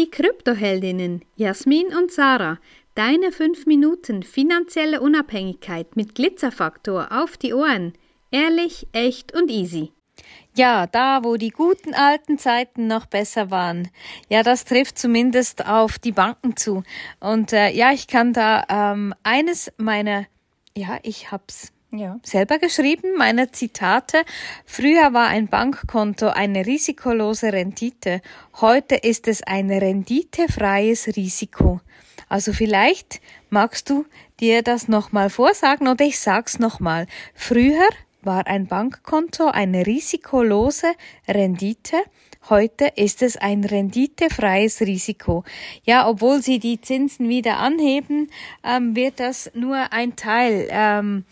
Die Kryptoheldinnen Jasmin und Sarah, deine 5 Minuten finanzielle Unabhängigkeit mit Glitzerfaktor auf die Ohren. Ehrlich, echt und easy. Ja, da, wo die guten alten Zeiten noch besser waren. Ja, das trifft zumindest auf die Banken zu. Und äh, ja, ich kann da ähm, eines meiner, ja, ich hab's ja. selber geschrieben, meine Zitate. Früher war ein Bankkonto eine risikolose Rendite. Heute ist es ein renditefreies Risiko. Also vielleicht magst du dir das nochmal vorsagen oder ich sag's nochmal. Früher war ein Bankkonto eine risikolose Rendite. Heute ist es ein renditefreies Risiko. Ja, obwohl sie die Zinsen wieder anheben, ähm, wird das nur ein Teil ähm,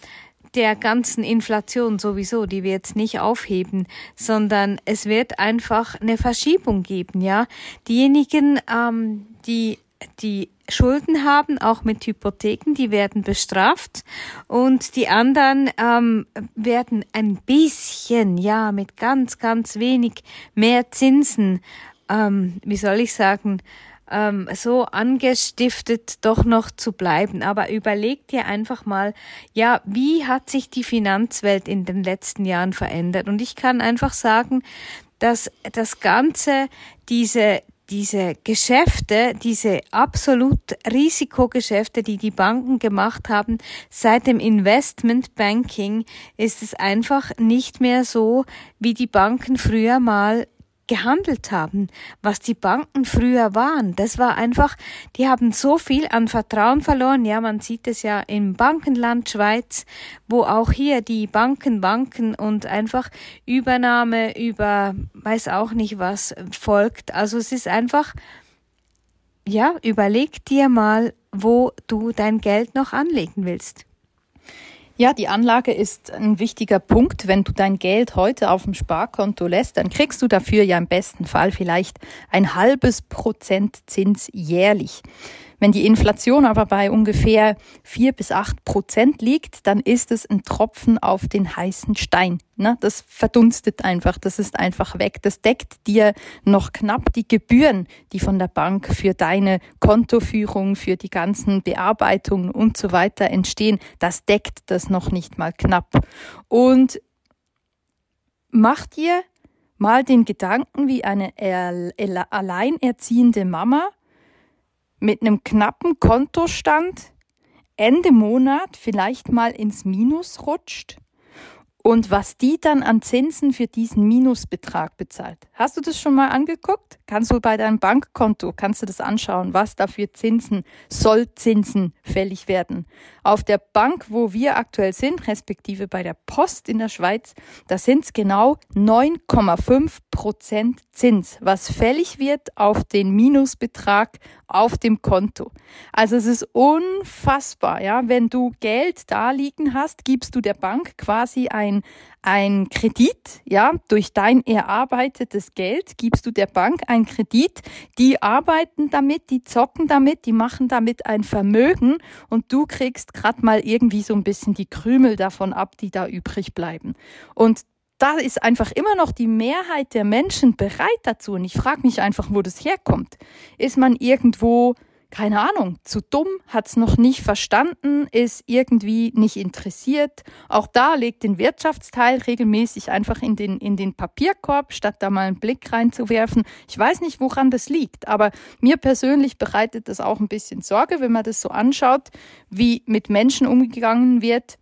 der ganzen Inflation sowieso, die wir jetzt nicht aufheben, sondern es wird einfach eine Verschiebung geben, ja. Diejenigen, ähm, die die Schulden haben, auch mit Hypotheken, die werden bestraft und die anderen ähm, werden ein bisschen, ja, mit ganz, ganz wenig mehr Zinsen, ähm, wie soll ich sagen, ähm, so angestiftet doch noch zu bleiben. Aber überleg dir einfach mal, ja, wie hat sich die Finanzwelt in den letzten Jahren verändert? Und ich kann einfach sagen, dass das Ganze, diese, diese Geschäfte, diese absolut Risikogeschäfte, die die Banken gemacht haben, seit dem Investmentbanking ist es einfach nicht mehr so, wie die Banken früher mal gehandelt haben, was die Banken früher waren. Das war einfach, die haben so viel an Vertrauen verloren. Ja, man sieht es ja im Bankenland Schweiz, wo auch hier die Banken banken und einfach Übernahme über weiß auch nicht was folgt. Also es ist einfach, ja, überleg dir mal, wo du dein Geld noch anlegen willst. Ja, die Anlage ist ein wichtiger Punkt. Wenn du dein Geld heute auf dem Sparkonto lässt, dann kriegst du dafür ja im besten Fall vielleicht ein halbes Prozent Zins jährlich. Wenn die Inflation aber bei ungefähr vier bis acht Prozent liegt, dann ist es ein Tropfen auf den heißen Stein. Ne? Das verdunstet einfach, das ist einfach weg. Das deckt dir noch knapp die Gebühren, die von der Bank für deine Kontoführung, für die ganzen Bearbeitungen und so weiter entstehen. Das deckt das noch nicht mal knapp. Und mach dir mal den Gedanken, wie eine alleinerziehende Mama mit einem knappen Kontostand Ende Monat vielleicht mal ins Minus rutscht und was die dann an Zinsen für diesen Minusbetrag bezahlt. Hast du das schon mal angeguckt? Kannst du bei deinem Bankkonto, kannst du das anschauen, was da für Zinsen, Sollzinsen fällig werden. Auf der Bank, wo wir aktuell sind, respektive bei der Post in der Schweiz, da sind es genau 9,5 Prozent Zins, was fällig wird auf den Minusbetrag auf dem Konto. Also es ist unfassbar, ja. Wenn du Geld da liegen hast, gibst du der Bank quasi ein, ein Kredit, ja, durch dein erarbeitetes Geld gibst du der Bank ein Kredit, die arbeiten damit, die zocken damit, die machen damit ein Vermögen und du kriegst gerade mal irgendwie so ein bisschen die Krümel davon ab, die da übrig bleiben. Und da ist einfach immer noch die Mehrheit der Menschen bereit dazu. Und ich frage mich einfach, wo das herkommt. Ist man irgendwo, keine Ahnung, zu dumm, hat es noch nicht verstanden, ist irgendwie nicht interessiert. Auch da legt den Wirtschaftsteil regelmäßig einfach in den, in den Papierkorb, statt da mal einen Blick reinzuwerfen. Ich weiß nicht, woran das liegt, aber mir persönlich bereitet das auch ein bisschen Sorge, wenn man das so anschaut, wie mit Menschen umgegangen wird,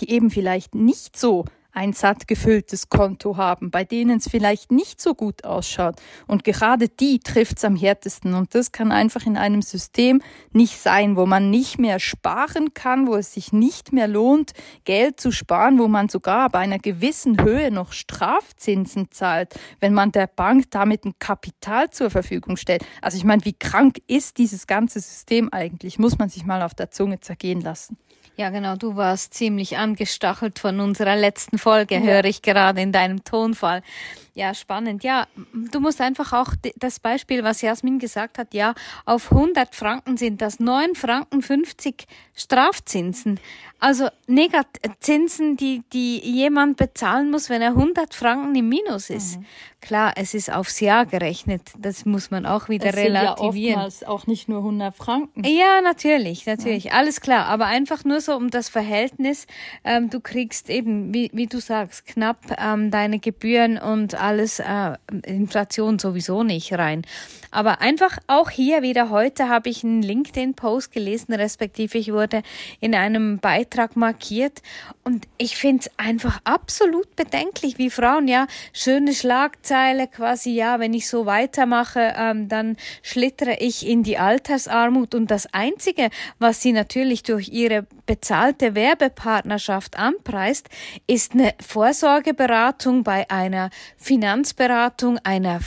die eben vielleicht nicht so ein satt gefülltes Konto haben, bei denen es vielleicht nicht so gut ausschaut. Und gerade die trifft es am härtesten. Und das kann einfach in einem System nicht sein, wo man nicht mehr sparen kann, wo es sich nicht mehr lohnt, Geld zu sparen, wo man sogar bei einer gewissen Höhe noch Strafzinsen zahlt, wenn man der Bank damit ein Kapital zur Verfügung stellt. Also ich meine, wie krank ist dieses ganze System eigentlich? Muss man sich mal auf der Zunge zergehen lassen. Ja, genau, du warst ziemlich angestachelt von unserer letzten Folge Folge, ja. höre ich gerade in deinem Tonfall. Ja, spannend. Ja, du musst einfach auch das Beispiel, was Jasmin gesagt hat, ja, auf 100 Franken sind das 9 Franken 50 Strafzinsen. Also Negazinsen, die, die jemand bezahlen muss, wenn er 100 Franken im Minus ist. Mhm. Klar, es ist aufs Jahr gerechnet. Das muss man auch wieder es relativieren. Sind ja auch nicht nur 100 Franken. Ja, natürlich, natürlich. Ja. Alles klar. Aber einfach nur so um das Verhältnis. Ähm, du kriegst eben, wie, wie du sagst, knapp ähm, deine Gebühren und alles, äh, Inflation sowieso nicht rein. Aber einfach auch hier wieder heute habe ich einen LinkedIn-Post gelesen, respektive ich wurde in einem Beitrag markiert. Und ich finde es einfach absolut bedenklich, wie Frauen, ja, schöne Schlagzeile quasi, ja, wenn ich so weitermache, ähm, dann schlittere ich in die Altersarmut. Und das Einzige, was sie natürlich durch ihre bezahlte Werbepartnerschaft anpreist, ist eine Vorsorgeberatung bei einer Finanzberatung, einer,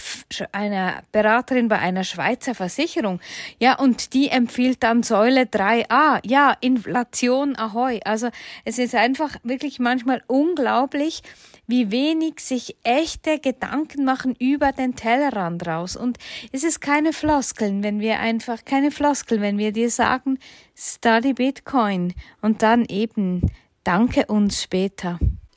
einer Beraterin bei einer Schweizer Versicherung. Ja, und die empfiehlt dann Säule 3a. Ja, Inflation ahoi. Also es ist einfach wirklich manchmal unglaublich, wie wenig sich echte Gedanken machen über den Tellerrand raus. Und es ist keine Floskeln, wenn wir einfach, keine Floskel, wenn wir dir sagen, study Bitcoin und dann eben, danke uns später.